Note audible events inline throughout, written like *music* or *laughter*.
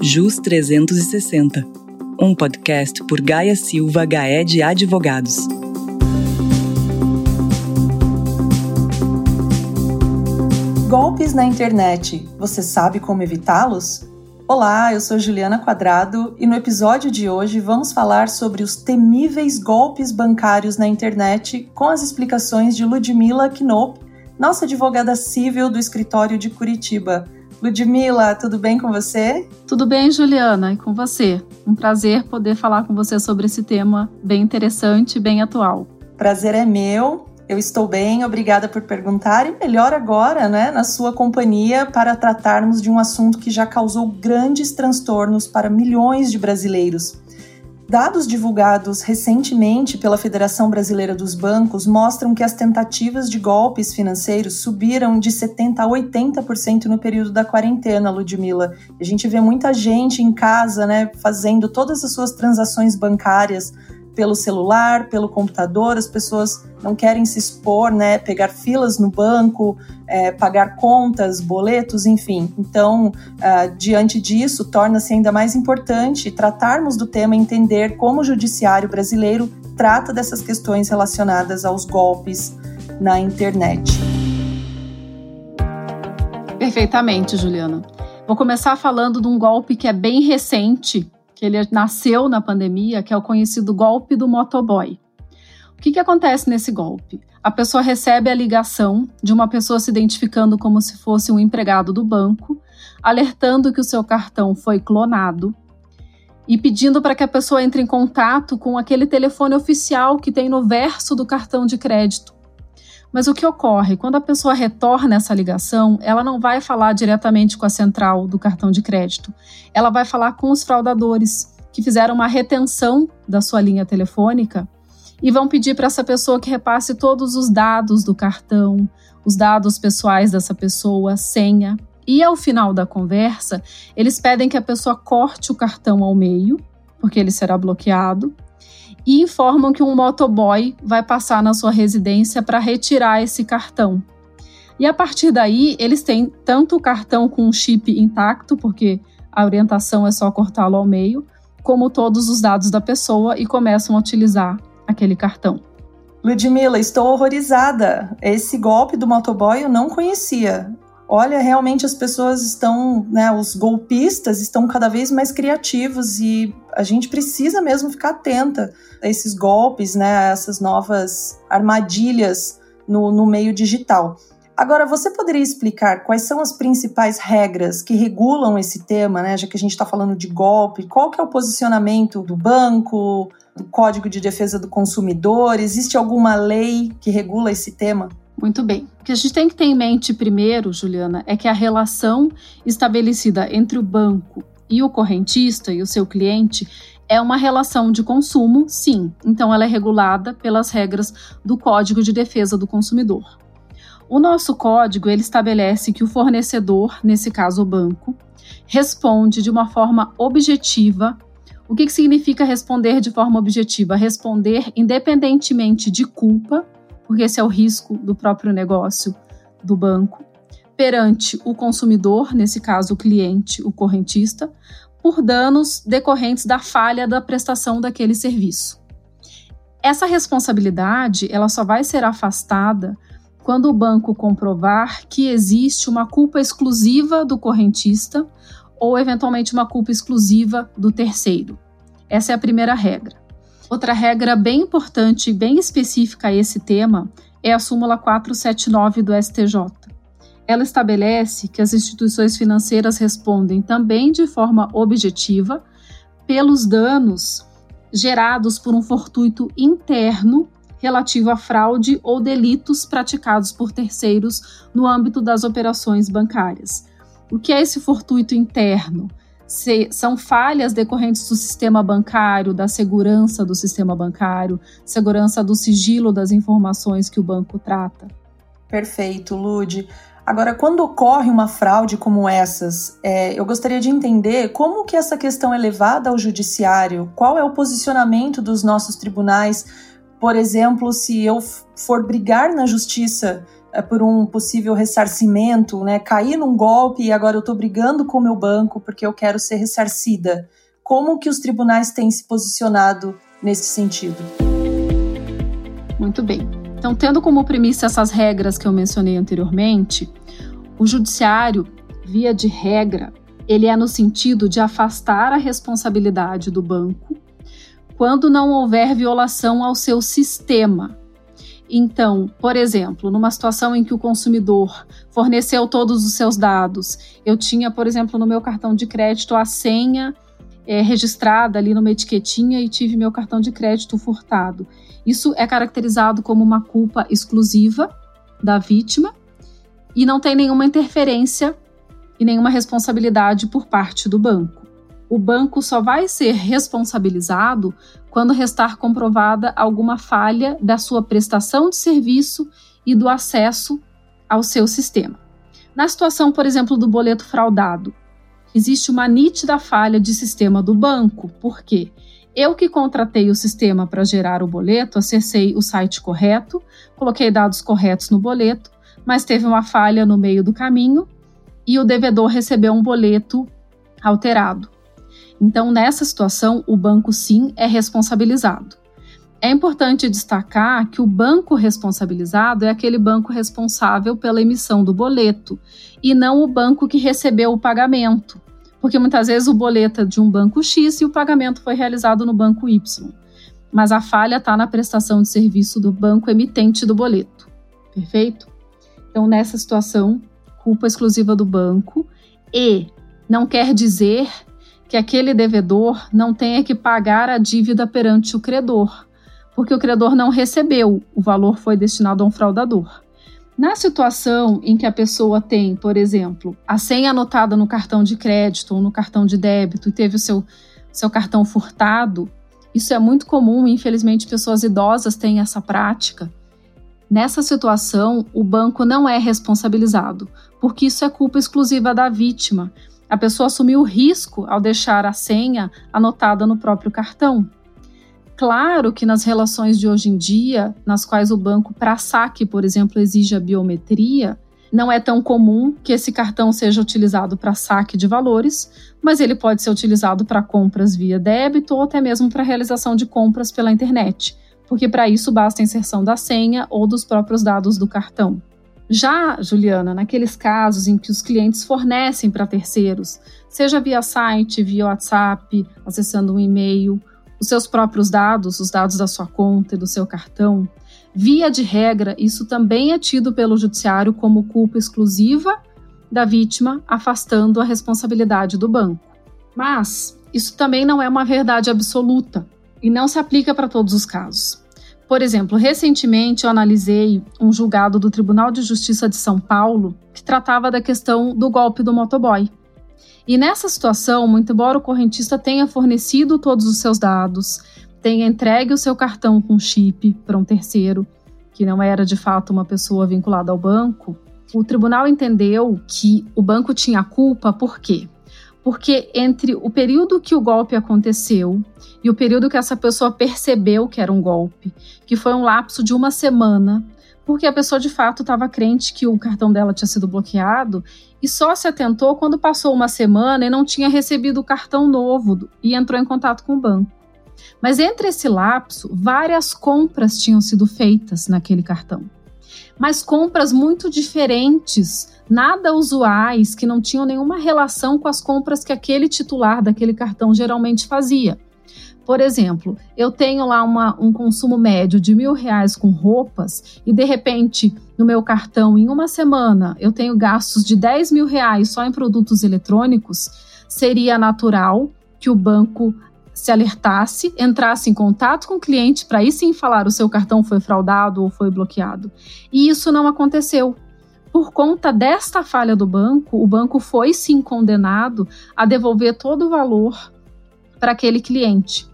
JUS 360, um podcast por Gaia Silva Gaed Advogados. Golpes na internet, você sabe como evitá-los? Olá, eu sou Juliana Quadrado e no episódio de hoje vamos falar sobre os temíveis golpes bancários na internet com as explicações de Ludmila Knop, nossa advogada civil do escritório de Curitiba. Ludmila, tudo bem com você? Tudo bem, Juliana, e com você. Um prazer poder falar com você sobre esse tema bem interessante e bem atual. Prazer é meu. Eu estou bem, obrigada por perguntar e melhor agora, né, na sua companhia para tratarmos de um assunto que já causou grandes transtornos para milhões de brasileiros. Dados divulgados recentemente pela Federação Brasileira dos Bancos mostram que as tentativas de golpes financeiros subiram de 70% a 80% no período da quarentena, Ludmilla. A gente vê muita gente em casa, né, fazendo todas as suas transações bancárias pelo celular, pelo computador, as pessoas não querem se expor, né? Pegar filas no banco, é, pagar contas, boletos, enfim. Então, uh, diante disso, torna-se ainda mais importante tratarmos do tema e entender como o judiciário brasileiro trata dessas questões relacionadas aos golpes na internet. Perfeitamente, Juliana. Vou começar falando de um golpe que é bem recente que ele nasceu na pandemia, que é o conhecido golpe do motoboy. O que, que acontece nesse golpe? A pessoa recebe a ligação de uma pessoa se identificando como se fosse um empregado do banco, alertando que o seu cartão foi clonado e pedindo para que a pessoa entre em contato com aquele telefone oficial que tem no verso do cartão de crédito. Mas o que ocorre? Quando a pessoa retorna essa ligação, ela não vai falar diretamente com a central do cartão de crédito. Ela vai falar com os fraudadores que fizeram uma retenção da sua linha telefônica e vão pedir para essa pessoa que repasse todos os dados do cartão, os dados pessoais dessa pessoa, senha. E ao final da conversa, eles pedem que a pessoa corte o cartão ao meio, porque ele será bloqueado, e informam que um motoboy vai passar na sua residência para retirar esse cartão. E a partir daí, eles têm tanto o cartão com um chip intacto, porque a orientação é só cortá-lo ao meio, como todos os dados da pessoa e começam a utilizar aquele cartão. Ludmila, estou horrorizada. Esse golpe do motoboy eu não conhecia olha, realmente as pessoas estão, né, os golpistas estão cada vez mais criativos e a gente precisa mesmo ficar atenta a esses golpes, né, a essas novas armadilhas no, no meio digital. Agora, você poderia explicar quais são as principais regras que regulam esse tema, né? Já que a gente está falando de golpe, qual que é o posicionamento do banco, do Código de Defesa do Consumidor? Existe alguma lei que regula esse tema? Muito bem. O que a gente tem que ter em mente primeiro, Juliana, é que a relação estabelecida entre o banco e o correntista e o seu cliente é uma relação de consumo, sim. Então ela é regulada pelas regras do Código de Defesa do Consumidor. O nosso código ele estabelece que o fornecedor, nesse caso o banco, responde de uma forma objetiva. O que, que significa responder de forma objetiva? Responder independentemente de culpa porque esse é o risco do próprio negócio do banco, perante o consumidor, nesse caso o cliente, o correntista, por danos decorrentes da falha da prestação daquele serviço. Essa responsabilidade, ela só vai ser afastada quando o banco comprovar que existe uma culpa exclusiva do correntista ou eventualmente uma culpa exclusiva do terceiro. Essa é a primeira regra. Outra regra bem importante e bem específica a esse tema é a súmula 479 do STJ. Ela estabelece que as instituições financeiras respondem também de forma objetiva pelos danos gerados por um fortuito interno relativo a fraude ou delitos praticados por terceiros no âmbito das operações bancárias. O que é esse fortuito interno? Se, são falhas decorrentes do sistema bancário, da segurança do sistema bancário, segurança do sigilo das informações que o banco trata. Perfeito, Lude. Agora, quando ocorre uma fraude como essas, é, eu gostaria de entender como que essa questão é levada ao judiciário, qual é o posicionamento dos nossos tribunais. Por exemplo, se eu for brigar na justiça por um possível ressarcimento, né? Caí num golpe e agora eu estou brigando com o meu banco porque eu quero ser ressarcida. Como que os tribunais têm se posicionado nesse sentido? Muito bem. Então, tendo como premissa essas regras que eu mencionei anteriormente, o judiciário, via de regra, ele é no sentido de afastar a responsabilidade do banco quando não houver violação ao seu sistema. Então, por exemplo, numa situação em que o consumidor forneceu todos os seus dados, eu tinha, por exemplo, no meu cartão de crédito a senha é, registrada ali numa etiquetinha e tive meu cartão de crédito furtado. Isso é caracterizado como uma culpa exclusiva da vítima e não tem nenhuma interferência e nenhuma responsabilidade por parte do banco. O banco só vai ser responsabilizado quando restar comprovada alguma falha da sua prestação de serviço e do acesso ao seu sistema. Na situação, por exemplo, do boleto fraudado, existe uma nítida falha de sistema do banco, porque eu que contratei o sistema para gerar o boleto, acessei o site correto, coloquei dados corretos no boleto, mas teve uma falha no meio do caminho e o devedor recebeu um boleto alterado. Então, nessa situação, o banco sim é responsabilizado. É importante destacar que o banco responsabilizado é aquele banco responsável pela emissão do boleto e não o banco que recebeu o pagamento, porque muitas vezes o boleto é de um banco X e o pagamento foi realizado no banco Y, mas a falha está na prestação de serviço do banco emitente do boleto. Perfeito? Então, nessa situação, culpa exclusiva do banco e não quer dizer que aquele devedor não tenha que pagar a dívida perante o credor, porque o credor não recebeu, o valor foi destinado a um fraudador. Na situação em que a pessoa tem, por exemplo, a senha anotada no cartão de crédito ou no cartão de débito e teve o seu, seu cartão furtado, isso é muito comum, infelizmente pessoas idosas têm essa prática. Nessa situação, o banco não é responsabilizado, porque isso é culpa exclusiva da vítima. A pessoa assumiu o risco ao deixar a senha anotada no próprio cartão. Claro que nas relações de hoje em dia, nas quais o banco, para saque, por exemplo, exige a biometria, não é tão comum que esse cartão seja utilizado para saque de valores, mas ele pode ser utilizado para compras via débito ou até mesmo para realização de compras pela internet, porque para isso basta a inserção da senha ou dos próprios dados do cartão. Já, Juliana, naqueles casos em que os clientes fornecem para terceiros, seja via site, via WhatsApp, acessando um e-mail, os seus próprios dados, os dados da sua conta e do seu cartão, via de regra, isso também é tido pelo judiciário como culpa exclusiva da vítima, afastando a responsabilidade do banco. Mas isso também não é uma verdade absoluta e não se aplica para todos os casos. Por exemplo, recentemente eu analisei um julgado do Tribunal de Justiça de São Paulo que tratava da questão do golpe do motoboy. E nessa situação, muito embora o correntista tenha fornecido todos os seus dados, tenha entregue o seu cartão com chip para um terceiro, que não era de fato uma pessoa vinculada ao banco, o tribunal entendeu que o banco tinha culpa por quê? Porque entre o período que o golpe aconteceu e o período que essa pessoa percebeu que era um golpe, que foi um lapso de uma semana, porque a pessoa de fato estava crente que o cartão dela tinha sido bloqueado e só se atentou quando passou uma semana e não tinha recebido o cartão novo e entrou em contato com o banco. Mas entre esse lapso, várias compras tinham sido feitas naquele cartão. Mas compras muito diferentes nada usuais, que não tinham nenhuma relação com as compras que aquele titular daquele cartão geralmente fazia. Por exemplo, eu tenho lá uma, um consumo médio de mil reais com roupas e de repente no meu cartão em uma semana eu tenho gastos de 10 mil reais só em produtos eletrônicos, seria natural que o banco se alertasse, entrasse em contato com o cliente para aí sim falar o seu cartão foi fraudado ou foi bloqueado. E isso não aconteceu. Por conta desta falha do banco, o banco foi sim condenado a devolver todo o valor para aquele cliente.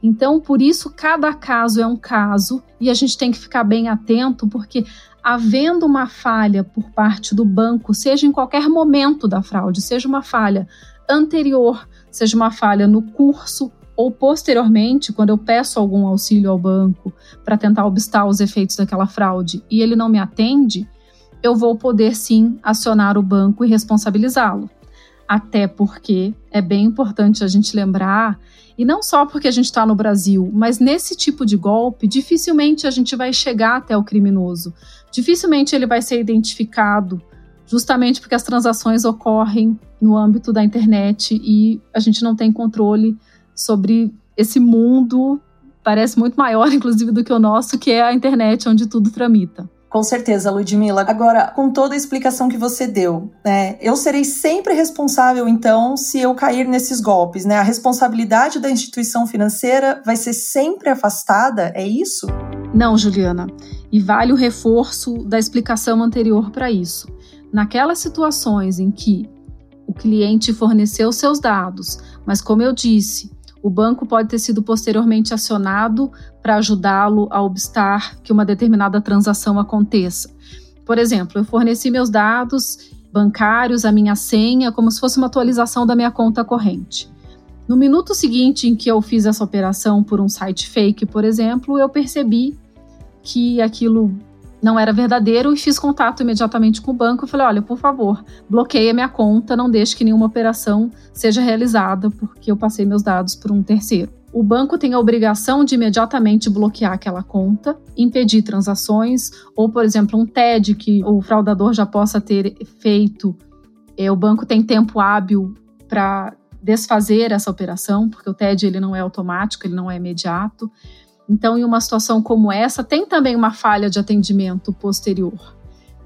Então, por isso, cada caso é um caso e a gente tem que ficar bem atento, porque havendo uma falha por parte do banco, seja em qualquer momento da fraude, seja uma falha anterior, seja uma falha no curso ou posteriormente, quando eu peço algum auxílio ao banco para tentar obstar os efeitos daquela fraude e ele não me atende, eu vou poder sim acionar o banco e responsabilizá-lo. Até porque é bem importante a gente lembrar, e não só porque a gente está no Brasil, mas nesse tipo de golpe, dificilmente a gente vai chegar até o criminoso. Dificilmente ele vai ser identificado, justamente porque as transações ocorrem no âmbito da internet e a gente não tem controle sobre esse mundo, parece muito maior, *laughs* inclusive, do que o nosso, que é a internet onde tudo tramita. Com certeza, Ludmila. Agora, com toda a explicação que você deu, né, eu serei sempre responsável, então, se eu cair nesses golpes, né? A responsabilidade da instituição financeira vai ser sempre afastada, é isso? Não, Juliana. E vale o reforço da explicação anterior para isso. Naquelas situações em que o cliente forneceu seus dados, mas como eu disse, o banco pode ter sido posteriormente acionado para ajudá-lo a obstar que uma determinada transação aconteça. Por exemplo, eu forneci meus dados bancários, a minha senha, como se fosse uma atualização da minha conta corrente. No minuto seguinte em que eu fiz essa operação por um site fake, por exemplo, eu percebi que aquilo não era verdadeiro e fiz contato imediatamente com o banco e falei: olha, por favor, bloqueie a minha conta, não deixe que nenhuma operação seja realizada, porque eu passei meus dados para um terceiro. O banco tem a obrigação de imediatamente bloquear aquela conta, impedir transações, ou, por exemplo, um TED que o fraudador já possa ter feito. É, o banco tem tempo hábil para desfazer essa operação, porque o TED ele não é automático, ele não é imediato. Então, em uma situação como essa, tem também uma falha de atendimento posterior.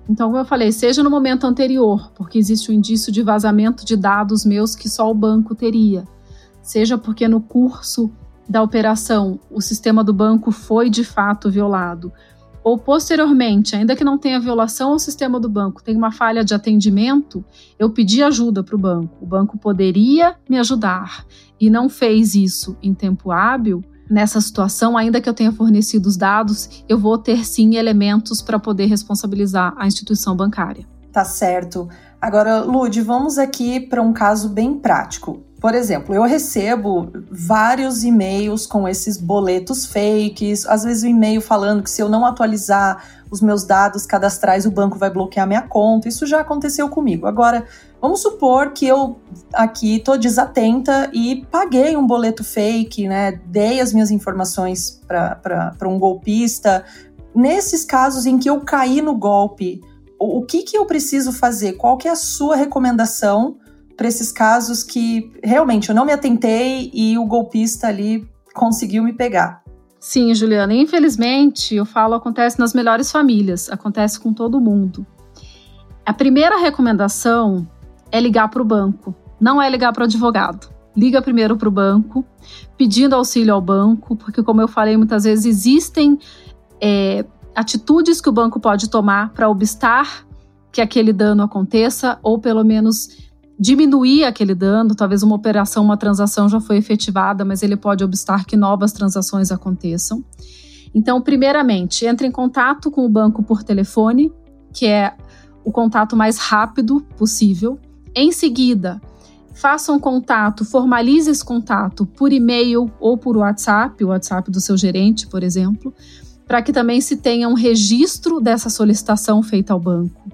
Então, como eu falei, seja no momento anterior, porque existe um indício de vazamento de dados meus que só o banco teria, seja porque no curso da operação o sistema do banco foi de fato violado, ou posteriormente, ainda que não tenha violação ao sistema do banco, tem uma falha de atendimento, eu pedi ajuda para o banco. O banco poderia me ajudar e não fez isso em tempo hábil nessa situação, ainda que eu tenha fornecido os dados, eu vou ter sim elementos para poder responsabilizar a instituição bancária. Tá certo. Agora, Lud, vamos aqui para um caso bem prático. Por exemplo, eu recebo vários e-mails com esses boletos fakes, às vezes o um e-mail falando que se eu não atualizar os meus dados cadastrais, o banco vai bloquear minha conta. Isso já aconteceu comigo. Agora, vamos supor que eu aqui tô desatenta e paguei um boleto fake, né? Dei as minhas informações para um golpista. Nesses casos em que eu caí no golpe, o, o que, que eu preciso fazer? Qual que é a sua recomendação para esses casos que realmente eu não me atentei e o golpista ali conseguiu me pegar? Sim, Juliana. Infelizmente, eu falo, acontece nas melhores famílias, acontece com todo mundo. A primeira recomendação é ligar para o banco, não é ligar para o advogado. Liga primeiro para o banco, pedindo auxílio ao banco, porque, como eu falei, muitas vezes existem é, atitudes que o banco pode tomar para obstar que aquele dano aconteça, ou pelo menos diminuir aquele dano, talvez uma operação, uma transação já foi efetivada, mas ele pode obstar que novas transações aconteçam. Então, primeiramente, entre em contato com o banco por telefone, que é o contato mais rápido possível. Em seguida, faça um contato, formalize esse contato por e-mail ou por WhatsApp, o WhatsApp do seu gerente, por exemplo, para que também se tenha um registro dessa solicitação feita ao banco.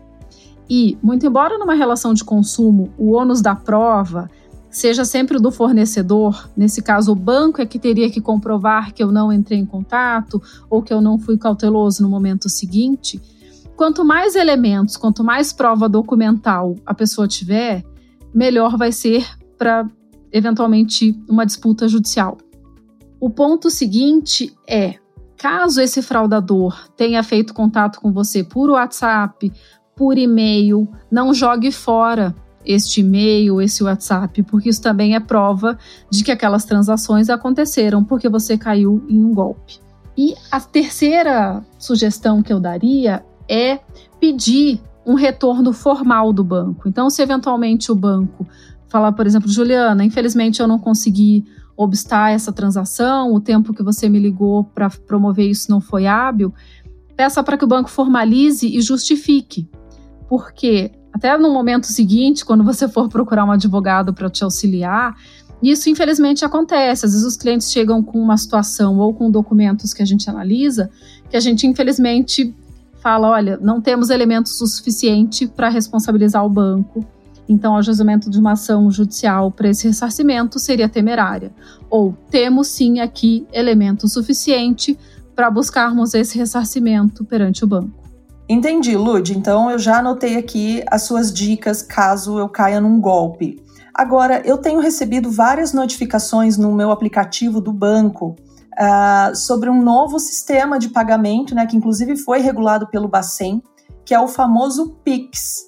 E, muito embora numa relação de consumo o ônus da prova seja sempre do fornecedor, nesse caso o banco é que teria que comprovar que eu não entrei em contato ou que eu não fui cauteloso no momento seguinte, quanto mais elementos, quanto mais prova documental a pessoa tiver, melhor vai ser para eventualmente uma disputa judicial. O ponto seguinte é: caso esse fraudador tenha feito contato com você por WhatsApp, por e-mail, não jogue fora este e-mail, esse WhatsApp, porque isso também é prova de que aquelas transações aconteceram porque você caiu em um golpe. E a terceira sugestão que eu daria é pedir um retorno formal do banco. Então, se eventualmente o banco falar, por exemplo, Juliana, infelizmente eu não consegui obstar essa transação, o tempo que você me ligou para promover isso não foi hábil, peça para que o banco formalize e justifique porque até no momento seguinte, quando você for procurar um advogado para te auxiliar, isso infelizmente acontece. Às vezes os clientes chegam com uma situação ou com documentos que a gente analisa, que a gente infelizmente fala: olha, não temos elementos o suficiente para responsabilizar o banco. Então, o ajuizamento de uma ação judicial para esse ressarcimento seria temerária. Ou temos sim aqui elemento suficiente para buscarmos esse ressarcimento perante o banco. Entendi, Lud. Então eu já anotei aqui as suas dicas caso eu caia num golpe. Agora, eu tenho recebido várias notificações no meu aplicativo do banco uh, sobre um novo sistema de pagamento, né, que inclusive foi regulado pelo Bacen, que é o famoso Pix.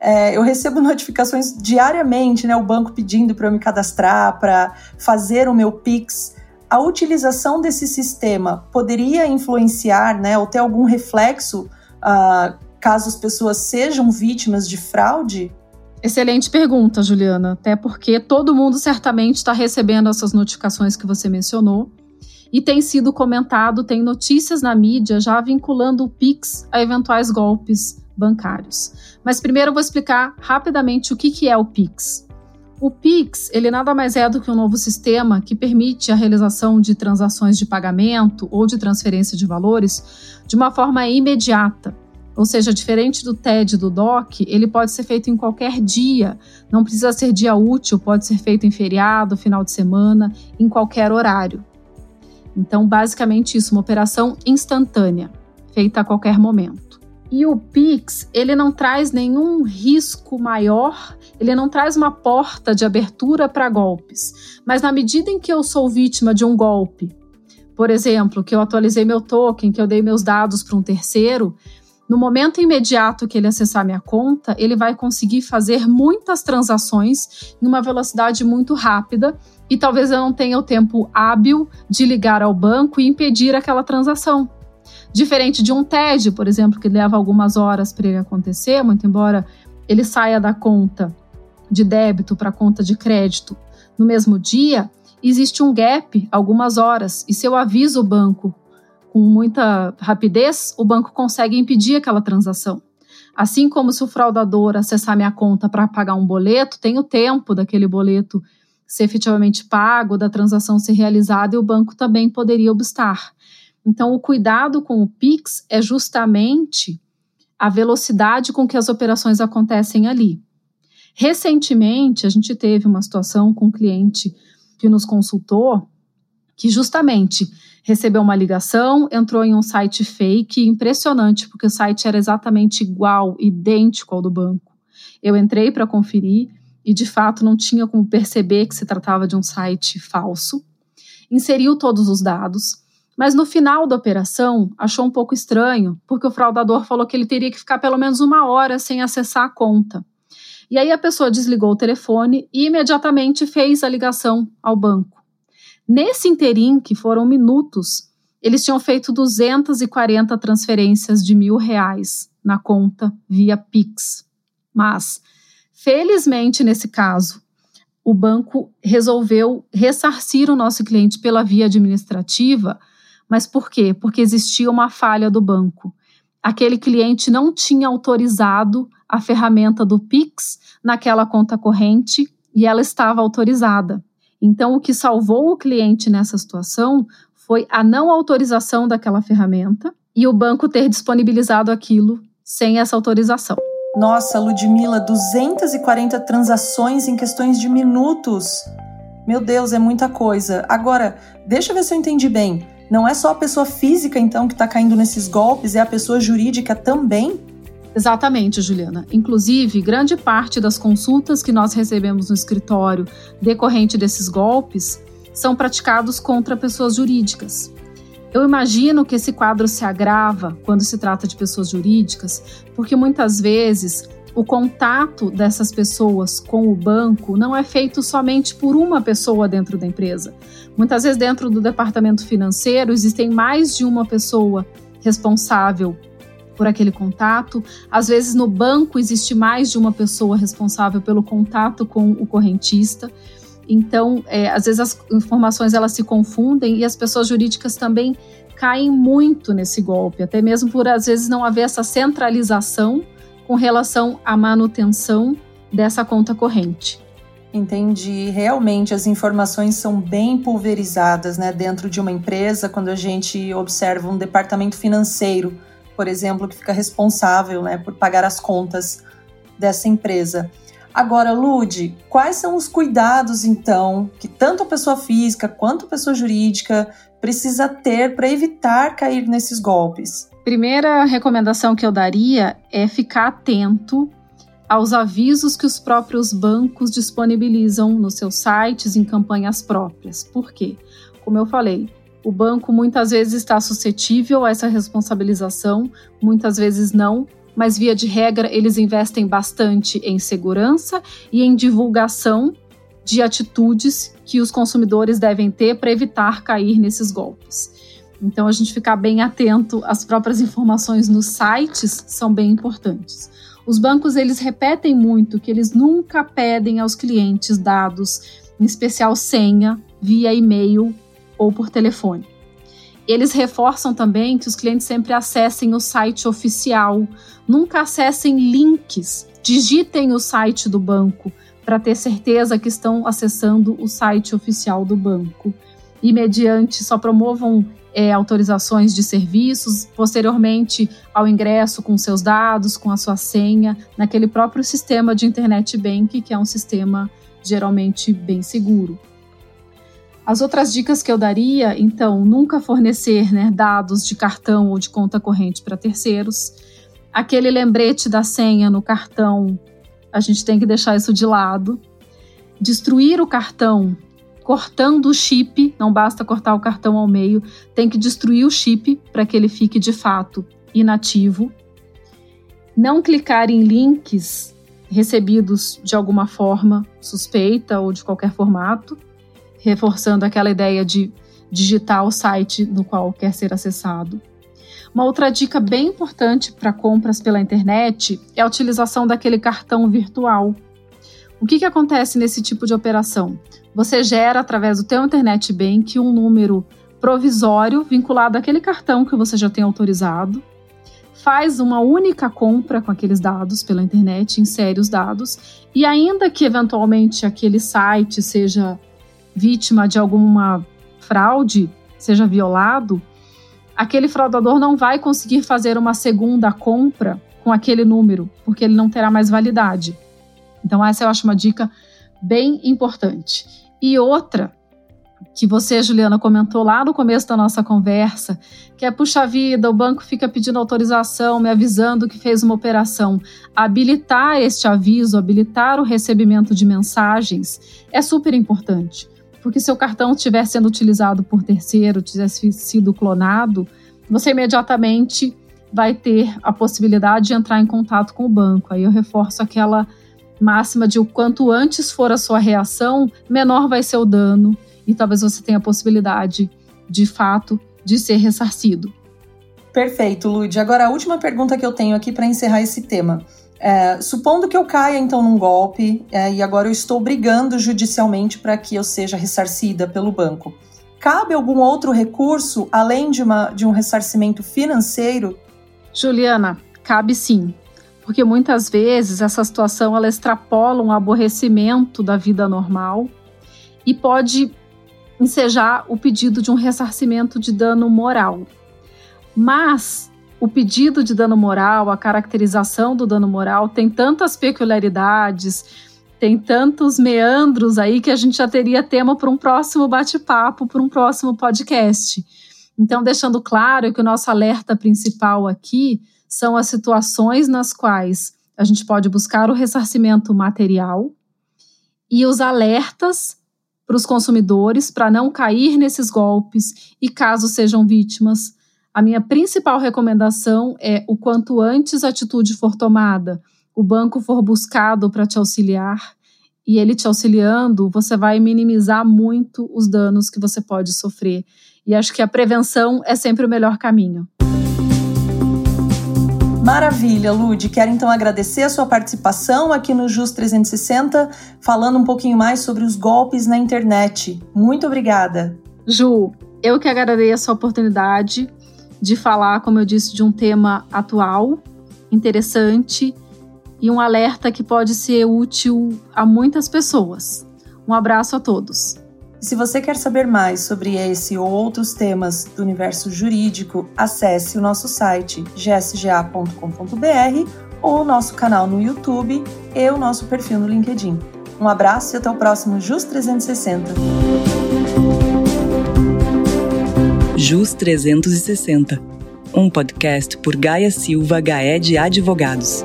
É, eu recebo *laughs* notificações diariamente, né, o banco pedindo para eu me cadastrar, para fazer o meu Pix. A utilização desse sistema poderia influenciar, né, ou ter algum reflexo uh, caso as pessoas sejam vítimas de fraude? Excelente pergunta, Juliana. Até porque todo mundo certamente está recebendo essas notificações que você mencionou. E tem sido comentado, tem notícias na mídia já vinculando o Pix a eventuais golpes bancários. Mas primeiro eu vou explicar rapidamente o que, que é o Pix. O Pix, ele nada mais é do que um novo sistema que permite a realização de transações de pagamento ou de transferência de valores de uma forma imediata, ou seja, diferente do TED do DOC, ele pode ser feito em qualquer dia, não precisa ser dia útil, pode ser feito em feriado, final de semana, em qualquer horário. Então, basicamente isso, uma operação instantânea, feita a qualquer momento. E o Pix, ele não traz nenhum risco maior, ele não traz uma porta de abertura para golpes. Mas na medida em que eu sou vítima de um golpe, por exemplo, que eu atualizei meu token, que eu dei meus dados para um terceiro, no momento imediato que ele acessar minha conta, ele vai conseguir fazer muitas transações em uma velocidade muito rápida e talvez eu não tenha o tempo hábil de ligar ao banco e impedir aquela transação. Diferente de um TED, por exemplo, que leva algumas horas para ele acontecer, muito embora ele saia da conta de débito para conta de crédito no mesmo dia, existe um gap, algumas horas, e se eu aviso o banco com muita rapidez, o banco consegue impedir aquela transação. Assim como se o fraudador acessar minha conta para pagar um boleto, tem o tempo daquele boleto ser efetivamente pago, da transação ser realizada e o banco também poderia obstar. Então, o cuidado com o Pix é justamente a velocidade com que as operações acontecem ali. Recentemente, a gente teve uma situação com um cliente que nos consultou que justamente recebeu uma ligação, entrou em um site fake, impressionante, porque o site era exatamente igual, idêntico ao do banco. Eu entrei para conferir e de fato não tinha como perceber que se tratava de um site falso. Inseriu todos os dados, mas no final da operação achou um pouco estranho, porque o fraudador falou que ele teria que ficar pelo menos uma hora sem acessar a conta. E aí a pessoa desligou o telefone e imediatamente fez a ligação ao banco. Nesse interim, que foram minutos, eles tinham feito 240 transferências de mil reais na conta via Pix. Mas, felizmente, nesse caso, o banco resolveu ressarcir o nosso cliente pela via administrativa. Mas por quê? Porque existia uma falha do banco. Aquele cliente não tinha autorizado a ferramenta do Pix naquela conta corrente e ela estava autorizada. Então, o que salvou o cliente nessa situação foi a não autorização daquela ferramenta e o banco ter disponibilizado aquilo sem essa autorização. Nossa, Ludmila, 240 transações em questões de minutos. Meu Deus, é muita coisa. Agora, deixa eu ver se eu entendi bem. Não é só a pessoa física, então, que está caindo nesses golpes, é a pessoa jurídica também? Exatamente, Juliana. Inclusive, grande parte das consultas que nós recebemos no escritório decorrente desses golpes são praticados contra pessoas jurídicas. Eu imagino que esse quadro se agrava quando se trata de pessoas jurídicas, porque muitas vezes o contato dessas pessoas com o banco não é feito somente por uma pessoa dentro da empresa. Muitas vezes, dentro do departamento financeiro, existem mais de uma pessoa responsável por aquele contato. Às vezes no banco existe mais de uma pessoa responsável pelo contato com o correntista. Então, é, às vezes as informações elas se confundem e as pessoas jurídicas também caem muito nesse golpe, até mesmo por às vezes não haver essa centralização com relação à manutenção dessa conta corrente. Entendi. Realmente as informações são bem pulverizadas né, dentro de uma empresa, quando a gente observa um departamento financeiro por exemplo, que fica responsável né, por pagar as contas dessa empresa. Agora, Lude, quais são os cuidados, então, que tanto a pessoa física quanto a pessoa jurídica precisa ter para evitar cair nesses golpes? Primeira recomendação que eu daria é ficar atento aos avisos que os próprios bancos disponibilizam nos seus sites em campanhas próprias. Por quê? Como eu falei, o banco muitas vezes está suscetível a essa responsabilização, muitas vezes não, mas via de regra eles investem bastante em segurança e em divulgação de atitudes que os consumidores devem ter para evitar cair nesses golpes. Então a gente ficar bem atento às próprias informações nos sites são bem importantes. Os bancos eles repetem muito que eles nunca pedem aos clientes dados, em especial senha, via e-mail ou por telefone. Eles reforçam também que os clientes sempre acessem o site oficial, nunca acessem links, digitem o site do banco para ter certeza que estão acessando o site oficial do banco. E mediante só promovam é, autorizações de serviços, posteriormente ao ingresso com seus dados, com a sua senha, naquele próprio sistema de internet bank, que é um sistema geralmente bem seguro. As outras dicas que eu daria, então, nunca fornecer né, dados de cartão ou de conta corrente para terceiros. Aquele lembrete da senha no cartão, a gente tem que deixar isso de lado. Destruir o cartão cortando o chip, não basta cortar o cartão ao meio, tem que destruir o chip para que ele fique de fato inativo. Não clicar em links recebidos de alguma forma suspeita ou de qualquer formato, reforçando aquela ideia de digitar o site no qual quer ser acessado. Uma outra dica bem importante para compras pela internet é a utilização daquele cartão virtual. O que, que acontece nesse tipo de operação? você gera através do teu internet bank um número provisório vinculado àquele cartão que você já tem autorizado, faz uma única compra com aqueles dados pela internet, insere os dados e ainda que eventualmente aquele site seja vítima de alguma fraude, seja violado, aquele fraudador não vai conseguir fazer uma segunda compra com aquele número, porque ele não terá mais validade. Então essa eu acho uma dica bem importante. E outra, que você, Juliana, comentou lá no começo da nossa conversa, que é, puxa vida, o banco fica pedindo autorização, me avisando que fez uma operação. Habilitar este aviso, habilitar o recebimento de mensagens é super importante. Porque se o cartão estiver sendo utilizado por terceiro, tivesse sido clonado, você imediatamente vai ter a possibilidade de entrar em contato com o banco. Aí eu reforço aquela máxima de o quanto antes for a sua reação, menor vai ser o dano e talvez você tenha a possibilidade, de fato, de ser ressarcido. Perfeito, Lud. Agora, a última pergunta que eu tenho aqui para encerrar esse tema. É, supondo que eu caia então num golpe é, e agora eu estou brigando judicialmente para que eu seja ressarcida pelo banco, cabe algum outro recurso além de, uma, de um ressarcimento financeiro? Juliana, cabe sim porque muitas vezes essa situação ela extrapola um aborrecimento da vida normal e pode ensejar o pedido de um ressarcimento de dano moral. Mas o pedido de dano moral, a caracterização do dano moral tem tantas peculiaridades, tem tantos meandros aí que a gente já teria tema para um próximo bate-papo, para um próximo podcast. Então, deixando claro que o nosso alerta principal aqui são as situações nas quais a gente pode buscar o ressarcimento material e os alertas para os consumidores para não cair nesses golpes e caso sejam vítimas. A minha principal recomendação é o quanto antes a atitude for tomada, o banco for buscado para te auxiliar e ele te auxiliando, você vai minimizar muito os danos que você pode sofrer. E acho que a prevenção é sempre o melhor caminho. Maravilha, Lud. Quero então agradecer a sua participação aqui no Jus 360, falando um pouquinho mais sobre os golpes na internet. Muito obrigada. Ju, eu que agradeço a oportunidade de falar, como eu disse, de um tema atual, interessante e um alerta que pode ser útil a muitas pessoas. Um abraço a todos. se você quer saber mais sobre esse ou outros temas do universo jurídico, acesse o nosso site gsga.com.br ou o nosso canal no YouTube e o nosso perfil no LinkedIn. Um abraço e até o próximo Jus 360. Jus 360, um podcast por Gaia Silva Gaé de Advogados.